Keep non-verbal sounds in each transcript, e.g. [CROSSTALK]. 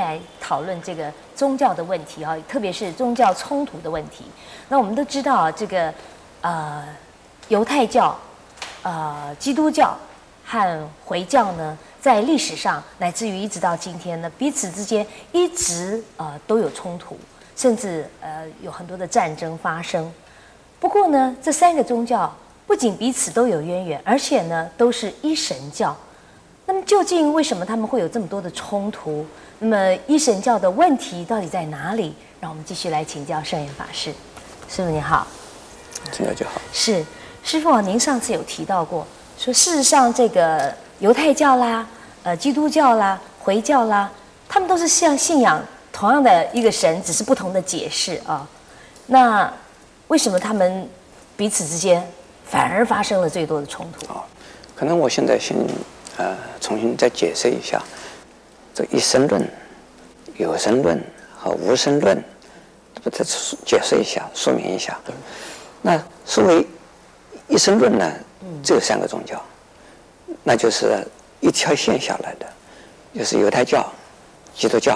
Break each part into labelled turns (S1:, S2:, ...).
S1: 来讨论这个宗教的问题啊，特别是宗教冲突的问题。那我们都知道啊，这个呃，犹太教、呃，基督教和回教呢，在历史上乃至于一直到今天呢，彼此之间一直呃都有冲突，甚至呃有很多的战争发生。不过呢，这三个宗教。不仅彼此都有渊源，而且呢都是一神教。那么究竟为什么他们会有这么多的冲突？那么一神教的问题到底在哪里？让我们继续来请教圣严法师。师傅你好，
S2: 请教就好。
S1: 是师傅啊，您上次有提到过，说事实上这个犹太教啦、呃基督教啦、回教啦，他们都是像信仰同样的一个神，只是不同的解释啊。那为什么他们彼此之间？反而发生了最多的冲突。
S2: 啊，可能我现在先呃重新再解释一下，这一生论、有生论和无生论，不再解释一下、说明一下。那所谓一生论呢，只有三个宗教，那就是一条线下来的，就是犹太教、基督教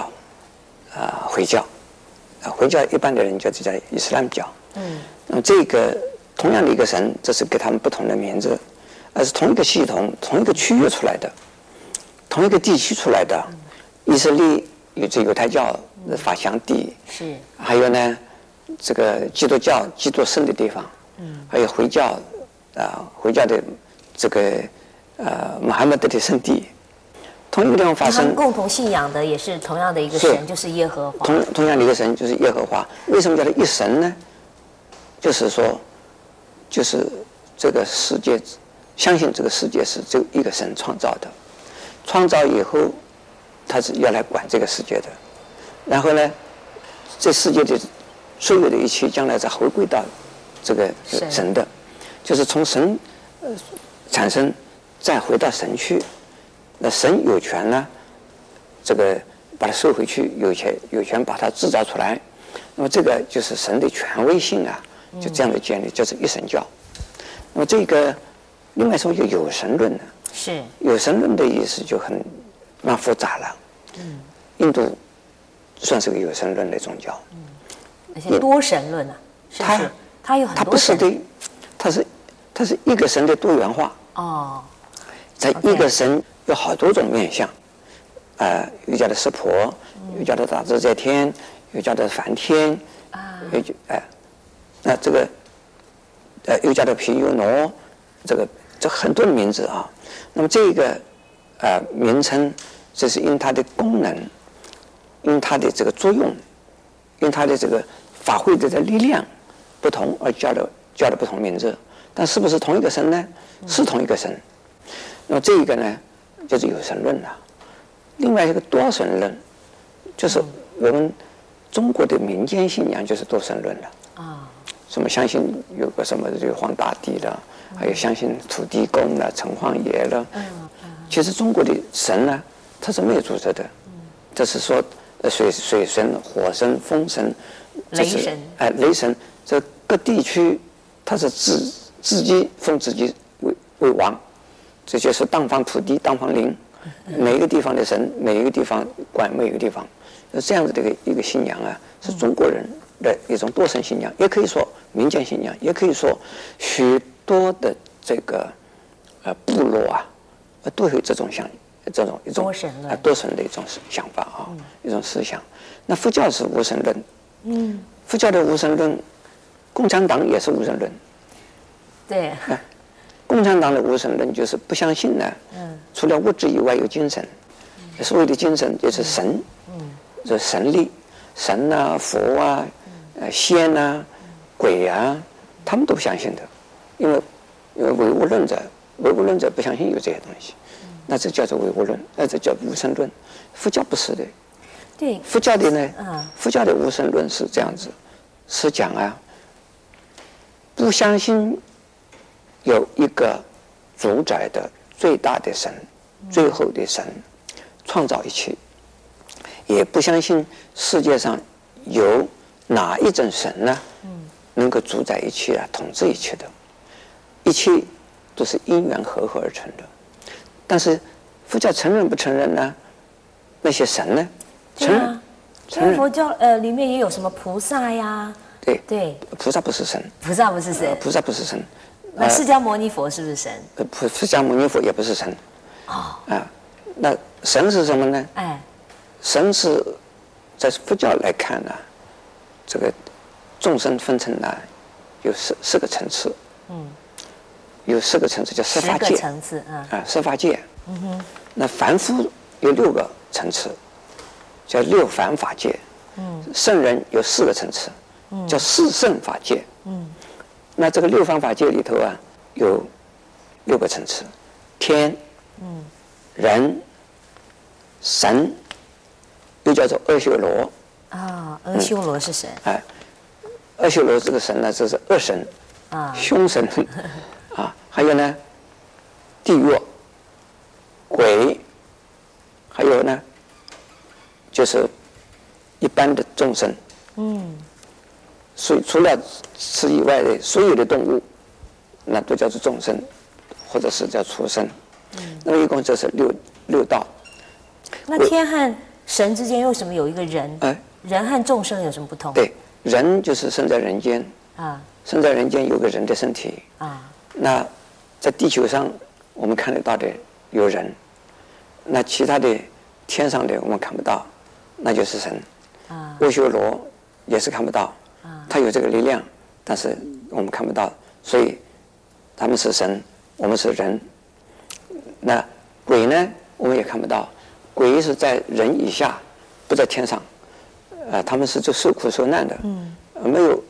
S2: 啊、呃、回教，啊回教一般的人就叫伊斯兰教。嗯，那么这个。同样的一个神，这是给他们不同的名字，而是同一个系统、同一个区域出来的，同一个地区出来的。以色列有这犹太教的发祥地，是。还有呢，这个基督教基督圣的地方，嗯。还有回教，啊，回教的这个呃，穆罕默德的圣地，同一个地方发生。
S1: 共同信仰的也是同样的一个神，就是耶和华。
S2: 同同样的一个神就是耶和华。为什么叫做一神呢？就是说。就是这个世界，相信这个世界是只有一个神创造的，创造以后，他是要来管这个世界的，然后呢，这世界的所有的一切将来再回归到这个神的，就是从神呃产生，再回到神去，那神有权呢，这个把它收回去，有权有权把它制造出来，那么这个就是神的权威性啊。就这样的建立，就是一神教。那么这个，另外说就有神论呢？是有神论的意思就很蛮复杂了。嗯，印度算是个有神论的宗教。
S1: 嗯，而且多神论啊，是不是？它有很多。
S2: 它不是的，它是它是一个神的多元化。哦。在一个神有好多种面相，呃，又叫做湿婆，又叫做大自在天，又叫做梵天，啊，又叫哎。那这个，呃，又叫做毗湿奴，这个这很多的名字啊。那么这个，呃，名称，这是因它的功能，因它的这个作用，因它的这个发挥的这力量不同而叫的叫的不同名字。但是不是同一个神呢？是同一个神。那么这一个呢，就是有神论了。另外一个多神论，就是我们中国的民间信仰就是多神论了。啊。什么相信有个什么这个黄大帝的，还有相信土地公了、城隍爷了。其实中国的神呢，他是没有组织的。这是说，水水神、火神、风神、
S1: 雷神。
S2: 哎，雷神，这各地区他是自自己封自己为为王，这就是当方土地、当方灵。每一个地方的神，每一个地方管每一个地方，这样子的一个一个信仰啊，是中国人的一种多神信仰，也可以说。民间信仰，也可以说许多的这个呃部落啊，都有这种想这种一种多神啊多神的一种想法啊，嗯、一种思想。那佛教是无神论，嗯，佛教的无神论，共产党也是无神论，
S1: 对，
S2: 共产党的无神论就是不相信呢，嗯，除了物质以外有精神，嗯、所谓的精神就是神，嗯，这神力，神啊佛啊，呃仙啊。鬼啊，他们都不相信的，因为因为唯物论者，唯物论者不相信有这些东西，那这叫做唯物论，那这叫无神论。佛教不是的，对，佛教的呢，啊佛教的无神论是这样子，是讲啊，不相信有一个主宰的最大的神，最后的神创造一切，也不相信世界上有哪一种神呢？能够主宰一切啊，统治一切的，一切都是因缘和合而成的。但是佛教承认不承认呢？那些神呢？
S1: 承认。承认。佛教呃里面也有什么菩萨呀？
S2: 对
S1: 对，
S2: 菩萨不是神。
S1: 菩萨不是神。
S2: 菩萨不是神。
S1: 那释迦牟尼佛是不是神？
S2: 呃，不释迦牟尼佛也不是神。哦。啊，那神是什么呢？哎。神是在佛教来看呢，这个众生分成了有四四个层次。嗯。有四个层次叫十法界。
S1: 层次啊。
S2: 啊，十法界。嗯哼。那凡夫有六个层次，叫六凡法界。嗯。圣人有四个层次。叫四圣法界。嗯，那这个六方法界里头啊，有六个层次：天、嗯、人、神，又叫做阿修罗。
S1: 啊，阿修罗是神。
S2: 哎，阿修罗这个神呢，这是恶神。啊。凶神。[LAUGHS] 啊，还有呢，地狱、鬼，还有呢，就是一般的众生。嗯。所以除了此以外的所有的动物，那都叫做众生，或者是叫畜生。嗯。那么一共就是六六道。
S1: 那天和神之间为什么有一个人？哎。人和众生有什么不同？
S2: 对，人就是生在人间。啊。生在人间有个人的身体。啊。那在地球上我们看得到的有人，那其他的天上的我们看不到，那就是神。啊。阿修罗也是看不到。他有这个力量，但是我们看不到，所以他们是神，我们是人。那鬼呢？我们也看不到，鬼是在人以下，不在天上。呃，他们是做受苦受难的，嗯，没有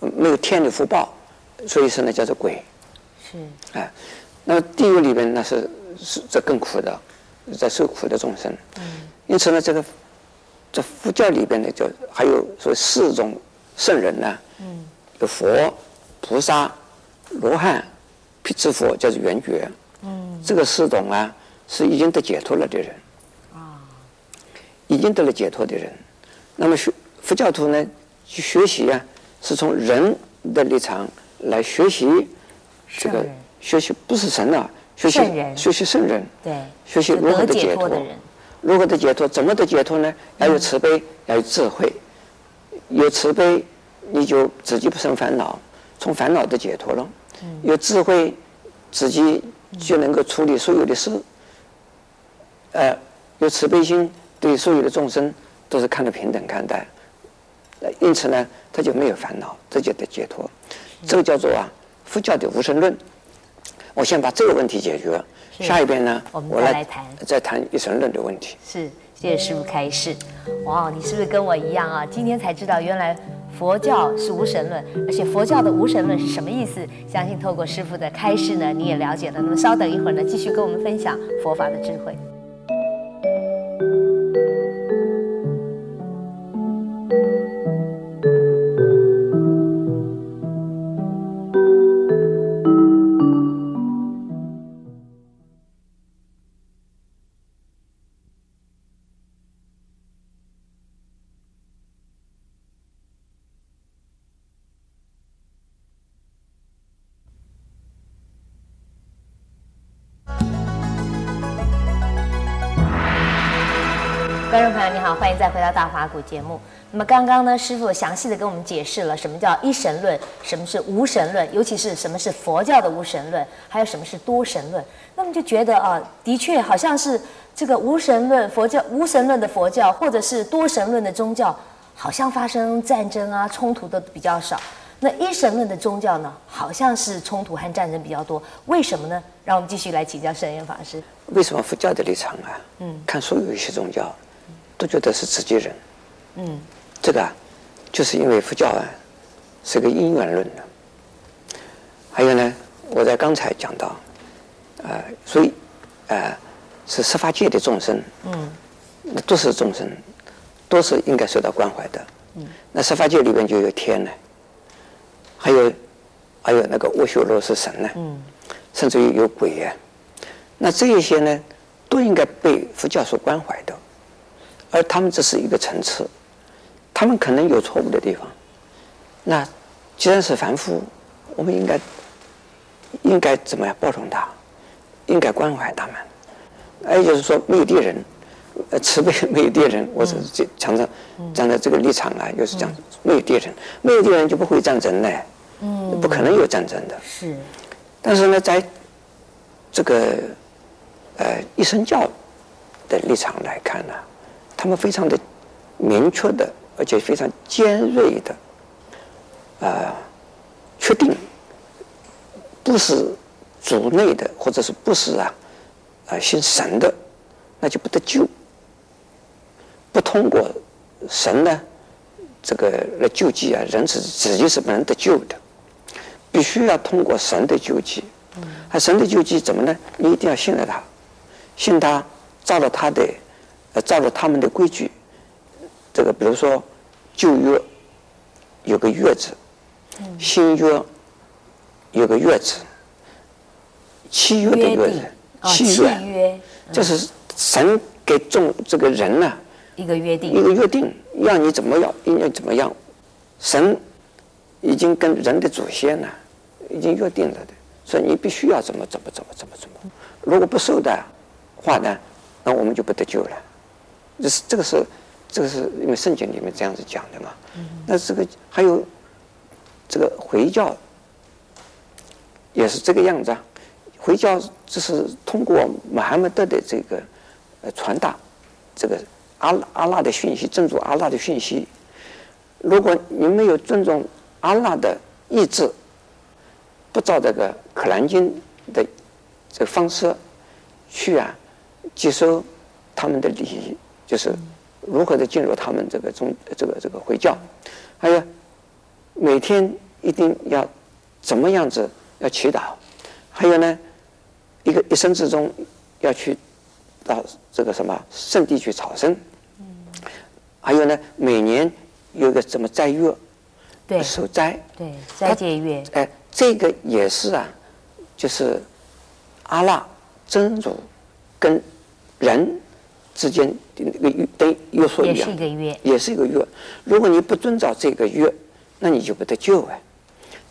S2: 没有天的福报，所以说呢叫做鬼。是。哎、呃，那么地狱里边那是是这更苦的，在受苦的众生。嗯。因此呢，这个在佛教里边呢，就还有说四种。圣人呢，嗯有佛、菩萨、罗汉、辟支佛，叫做圆觉。嗯，这个四种啊，是已经得解脱了的人。啊，已经得了解脱的人。那么学佛教徒呢，去学习啊，是从人的立场来学习这个学习，不是神啊，学习学习圣人。对，学习如何的解脱。如何的解脱？怎么的解脱呢？要有慈悲，要有智慧。有慈悲，你就自己不生烦恼，从烦恼的解脱了。有智慧，自己就能够处理所有的事。呃，有慈悲心，对所有的众生都是看得平等看待。因此呢，他就没有烦恼，这就得解脱。这个叫做啊，佛教的无神论。我先把这个问题解决，下一边呢，我们来谈，再谈一神论的问题。
S1: 是。谢谢师傅开示，哇，你是不是跟我一样啊？今天才知道原来佛教是无神论，而且佛教的无神论是什么意思？相信透过师傅的开示呢，你也了解了。那么稍等一会儿呢，继续跟我们分享佛法的智慧。再回到大法古节目。那么刚刚呢，师傅详细的跟我们解释了什么叫一神论，什么是无神论，尤其是什么是佛教的无神论，还有什么是多神论。那么就觉得啊，的确好像是这个无神论佛教、无神论的佛教，或者是多神论的宗教，好像发生战争啊、冲突的比较少。那一神论的宗教呢，好像是冲突和战争比较多。为什么呢？让我们继续来请教圣严法师。
S2: 为什么佛教的立场啊？嗯，看所有一些宗教。都觉得是自己人，嗯，这个啊，就是因为佛教啊是个因缘论的。还有呢，我在刚才讲到，呃，所以，呃，是十法界的众生，嗯，那都是众生，都是应该受到关怀的，嗯，那十法界里边就有天呢，还有，还有那个阿修罗是神呢，嗯，甚至于有鬼呀，那这一些呢，都应该被佛教所关怀。的。而他们只是一个层次，他们可能有错误的地方。那既然是凡夫，我们应该应该怎么样包容他？应该关怀他们，还有就是说没有敌人，呃，慈悲没有敌人，我是这常常站在这个立场啊，又是讲没有敌人，没有敌人就不会战争呢，嗯，不可能有战争的。
S1: 是，
S2: 但是呢，在这个呃一神教的立场来看呢，他们非常的明确的，而且非常尖锐的，啊，确定不是主内的，或者是不是啊。啊，信神的，那就不得救。不通过神呢，这个来救济啊，人是自己是不能得救的，必须要通过神的救济。啊，神的救济怎么呢？你一定要信了他，信他，照了他的，呃，照着他们的规矩。这个比如说旧约有个月字，新约有个月字，契约的约字。
S1: 契约，
S2: 这是神给众这个人呢
S1: 一个约定，
S2: 一个约定，要你怎么样，应该怎么样。神已经跟人的祖先呢已经约定了的，所以你必须要怎么怎么怎么怎么怎么。如果不受的话呢，那我们就不得救了。这是这个是这个是因为圣经里面这样子讲的嘛。那这个还有这个回教也是这个样子啊。回教就是通过穆罕默德的这个呃传达这个阿阿拉的讯息，尊重阿拉的讯息。如果你没有尊重阿拉的意志，不照这个可兰经的这个方式去啊接收他们的礼仪，就是如何的进入他们这个宗这个这个回教，还有每天一定要怎么样子要祈祷，还有呢。一个一生之中要去到这个什么圣地去朝圣，还有呢，每年有个什么斋月，
S1: 对，
S2: 守斋，
S1: 对，斋戒月，
S2: 哎，这个也是啊，就是阿拉真主跟人之间的那个约等约束一样，
S1: 也是一个约，
S2: 也是一个约。如果你不遵照这个约，那你就不得救哎。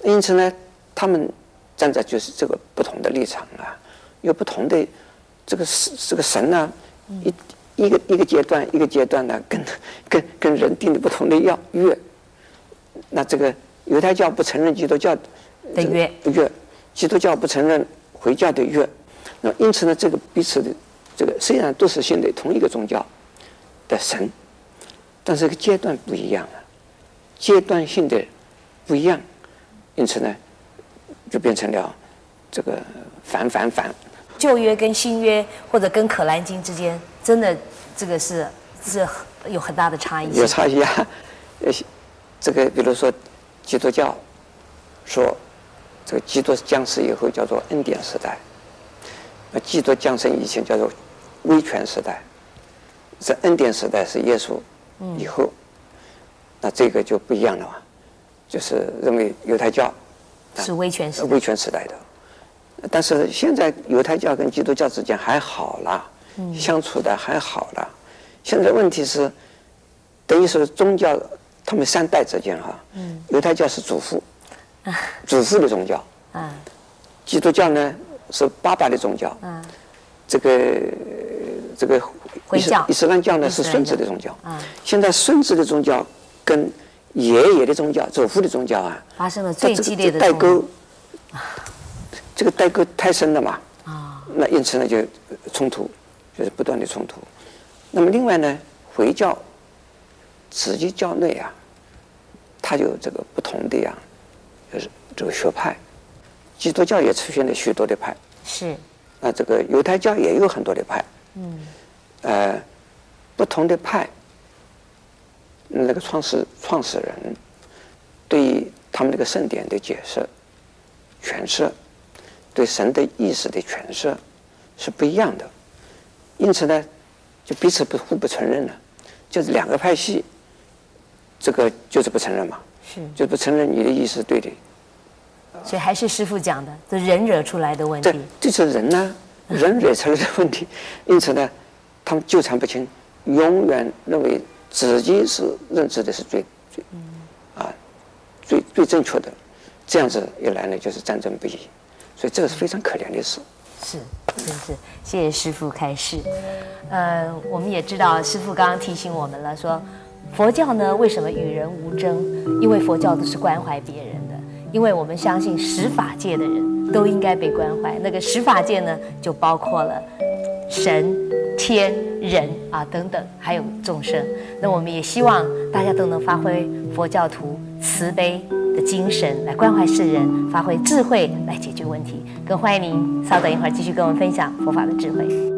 S2: 因此呢，他们站在就是这个不同的立场啊。有不同的这个神，这个神呢，一一个一个阶段一个阶段呢，跟跟跟人定的不同的要约。那这个犹太教不承认基督教
S1: 的约，
S2: 约，基督教不承认回教的约。那因此呢，这个彼此的这个虽然都是信的同一个宗教的神，但是这个阶段不一样了，阶段性的不一样，因此呢，就变成了这个反反反。
S1: 旧约跟新约，或者跟可兰经之间，真的这个是是有很大的差异。
S2: 有差异啊，呃，这个比如说基督教说，这个基督降世以后叫做恩典时代，那基督降生以前叫做威权时代，这恩典时代是耶稣以后，嗯、那这个就不一样了嘛，就是认为犹太教
S1: 是威权时
S2: 威权时代的。但是现在犹太教跟基督教之间还好了，相处的还好了。现在问题是，等于是宗教他们三代之间哈，犹太教是祖父，[LAUGHS] 祖父的宗教，基督教呢是爸爸的宗教，这个这个伊斯伊斯兰教。呢是孙子的宗教。现在孙子的宗教跟爷爷的宗教、祖父的宗教啊，
S1: 发生了最激烈的
S2: 代沟。[LAUGHS] 这个代沟太深了嘛，啊，那因此呢就冲突，就是不断的冲突。那么另外呢，回教自己教内啊，它有这个不同的呀，就是这个学派，基督教也出现了许多的派，
S1: 是，
S2: 那这个犹太教也有很多的派，嗯，呃，不同的派，那个创始创始人对于他们这个圣典的解释、诠释。对神的意识的诠释是不一样的，因此呢，就彼此不互不承认了，就是两个派系，这个就是不承认嘛，是，就不承认你的意思对的，
S1: 所以还是师傅讲的，这人惹出来的问题，
S2: 这是人呢，人惹出来的问题，[LAUGHS] 因此呢，他们纠缠不清，永远认为自己是认知的是最最，啊，最最正确的，这样子一来呢，就是战争不已。所以这个是非常可怜的事。
S1: 是，真是，谢谢师傅开示。呃，我们也知道师傅刚刚提醒我们了，说佛教呢为什么与人无争？因为佛教都是关怀别人的，因为我们相信十法界的人都应该被关怀。那个十法界呢，就包括了神、天、人啊等等，还有众生。那我们也希望大家都能发挥佛教徒慈悲的精神来关怀世人，发挥智慧来解决问题。更欢迎您稍等一会儿，继续跟我们分享佛法的智慧。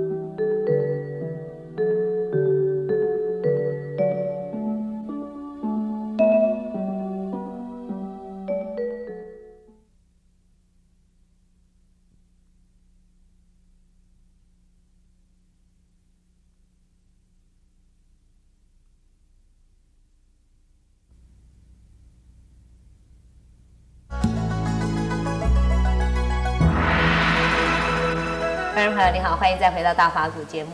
S1: 观众朋友，你好，欢迎再回到大法古节目。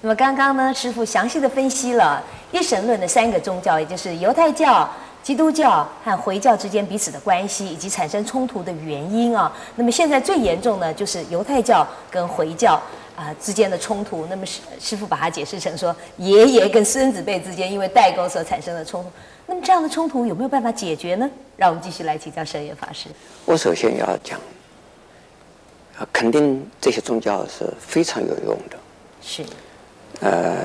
S1: 那么刚刚呢，师傅详细的分析了一神论的三个宗教，也就是犹太教、基督教和回教之间彼此的关系，以及产生冲突的原因啊。那么现在最严重的就是犹太教跟回教啊、之间的冲突。那么师师傅把它解释成说，爷爷跟孙子辈之间因为代沟所产生的冲突。那么这样的冲突有没有办法解决呢？让我们继续来请教圣严法师。
S2: 我首先要讲。肯定这些宗教是非常有用的。
S1: 是。
S2: 呃，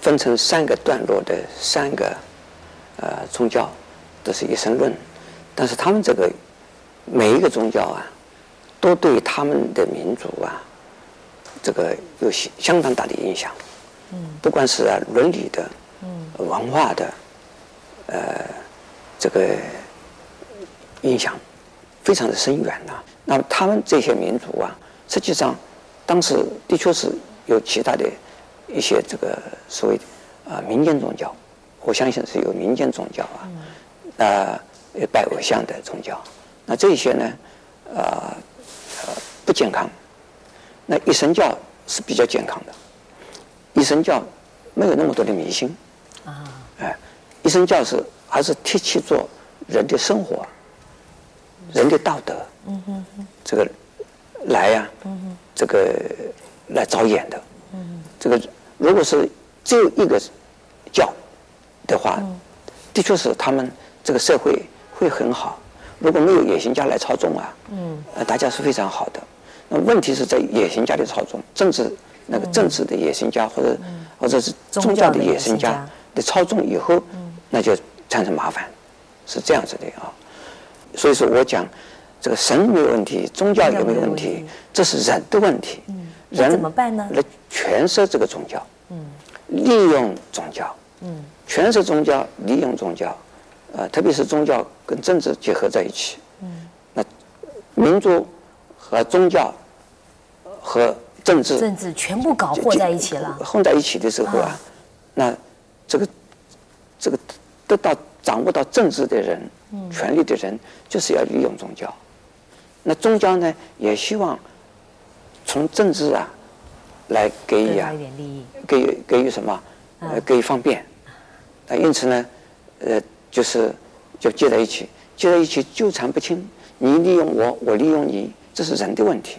S2: 分成三个段落的三个呃宗教，都是一神论，但是他们这个每一个宗教啊，都对他们的民族啊，这个有相当大的影响。嗯。不管是啊伦理的，嗯，文化的，呃，这个影响非常的深远呐、啊。那么他们这些民族啊，实际上当时的确是有其他的一些这个所谓啊、呃、民间宗教，我相信是有民间宗教啊，呃拜偶像的宗教。那这些呢，呃呃不健康。那一神教是比较健康的，一神教没有那么多的迷信啊，哎，一神教是还是贴切做人的生活，人的道德。嗯哼哼，这个来呀、啊，嗯哼，这个来着眼的，这个如果是只有一个教的话，嗯、的确是他们这个社会会很好。如果没有野心家来操纵啊，嗯，呃，大家是非常好的。那问题是在野心家的操纵，政治那个政治的野心家或者、嗯、或者是宗教的野心家的操纵以后，嗯、那就产生麻烦，是这样子的啊。所以说我讲。这个神没有问题，宗教也没有问题，这是人的问题。嗯，人怎么办呢？来诠释这个宗教，嗯，利用宗教，嗯，诠释宗教，利用宗教，呃，特别是宗教跟政治结合在一起，嗯，那民族和宗教和政治
S1: 政治全部搞混在一起了。
S2: 混在一起的时候啊，那这个这个得到掌握到政治的人，嗯，权力的人，就是要利用宗教。那宗教呢，也希望从政治啊来给予啊，给予给予什么？呃，给予方便。那因此呢，呃，就是就结在一起，结在一起纠缠不清。你利用我，我利用你，这是人的问题。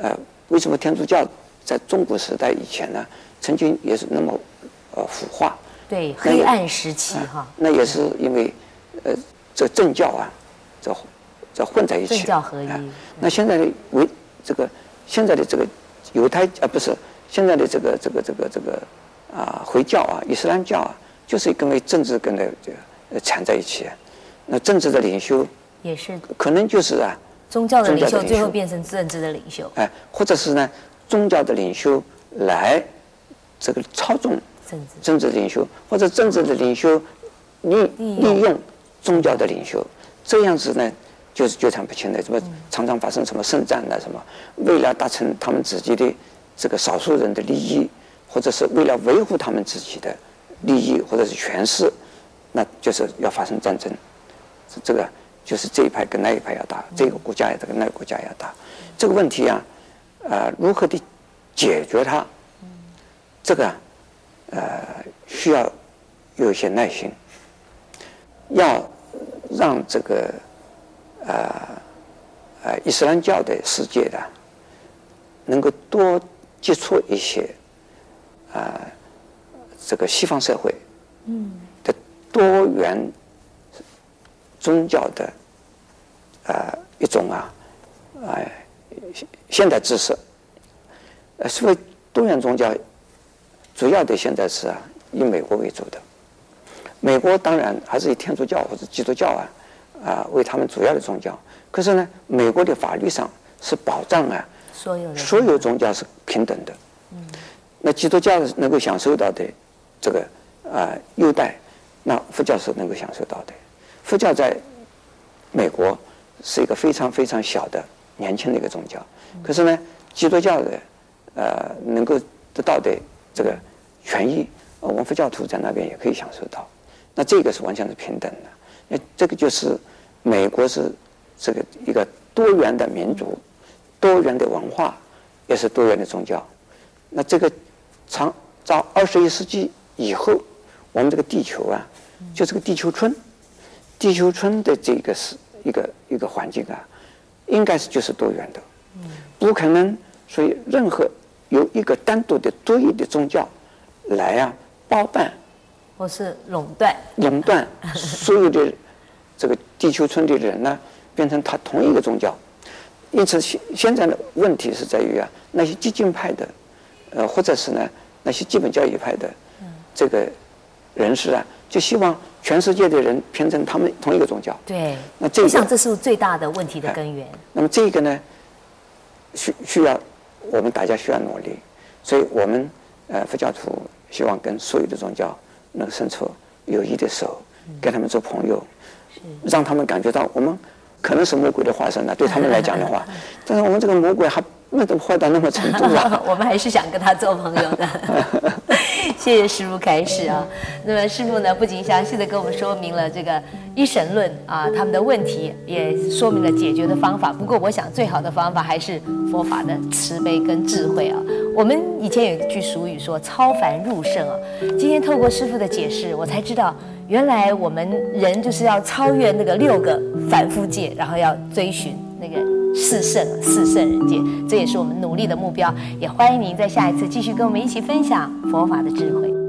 S2: 呃，为什么天主教在中国时代以前呢，曾经也是那么呃腐化？
S1: 对，黑暗时期哈。
S2: 那也是因为呃，这政教啊，这。这混在一起，政
S1: 教合一。
S2: 那现在的为这个现在的这个犹太啊，不是现在的这个这个这个这个啊回教啊伊斯兰教啊，就是跟为政治跟那这个缠在一起。那政治的领袖
S1: 也是
S2: 可能就是啊
S1: 宗教的领袖最后变成政治的领袖。
S2: 哎，或者是呢宗教的领袖来这个操纵政治领袖，或者政治的领袖利利用宗教的领袖，这样子呢？就是纠缠不清的，什么常常发生什么圣战啊，什么为了达成他们自己的这个少数人的利益，或者是为了维护他们自己的利益或者是权势，那就是要发生战争。这个就是这一派跟那一派要打，这个国家也跟那个国家要打。这个问题啊，呃，如何的解决它？这个呃，需要有一些耐心，要让这个。呃，呃，伊斯兰教的世界的能够多接触一些啊、呃，这个西方社会的多元宗教的啊、呃、一种啊，哎、呃，现代知识。呃，所谓多元宗教，主要的现在是啊以美国为主的。美国当然还是以天主教或者基督教啊啊为他们主要的宗教。可是呢，美国的法律上是保障啊，
S1: 所有
S2: 所有宗教是平等的。嗯，那基督教能够享受到的这个啊优待，那佛教是能够享受到的。佛教在美国是一个非常非常小的年轻的一个宗教，可是呢，基督教的呃能够得到的这个权益，我们佛教徒在那边也可以享受到。那这个是完全是平等的。那这个就是美国是。这个一个多元的民族，多元的文化，也是多元的宗教。那这个长到二十一世纪以后，我们这个地球啊，就这个地球村，地球村的这个是一个一个环境啊，应该是就是多元的，不可能所以任何有一个单独的独一的宗教来啊包办，
S1: 或是垄断，
S2: 垄断 [LAUGHS] 所有的这个地球村的人呢。变成他同一个宗教，因此现现在的问题是在于啊，那些激进派的，呃，或者是呢那些基本教育派的，这个人士啊，就希望全世界的人变成他们同一个宗教。
S1: 对，那这个、我想这是最大的问题的根源。
S2: 那么这个呢，需需要我们大家需要努力，所以我们呃佛教徒希望跟所有的宗教能伸出友谊的手，跟他们做朋友，让他们感觉到我们。可能是魔鬼的化身了，对他们来讲的话，[LAUGHS] 但是我们这个魔鬼还没怎么坏到那么程度啊。[LAUGHS]
S1: 我们还是想跟他做朋友的。[LAUGHS] 谢谢师傅开始啊。那么师傅呢，不仅详细的跟我们说明了这个一神论啊，他们的问题，也说明了解决的方法。不过，我想最好的方法还是佛法的慈悲跟智慧啊。我们以前有一句俗语说“超凡入圣”啊，今天透过师傅的解释，我才知道。原来我们人就是要超越那个六个凡夫界，然后要追寻四圣四圣人间，这也是我们努力的目标。也欢迎您在下一次继续跟我们一起分享佛法的智慧。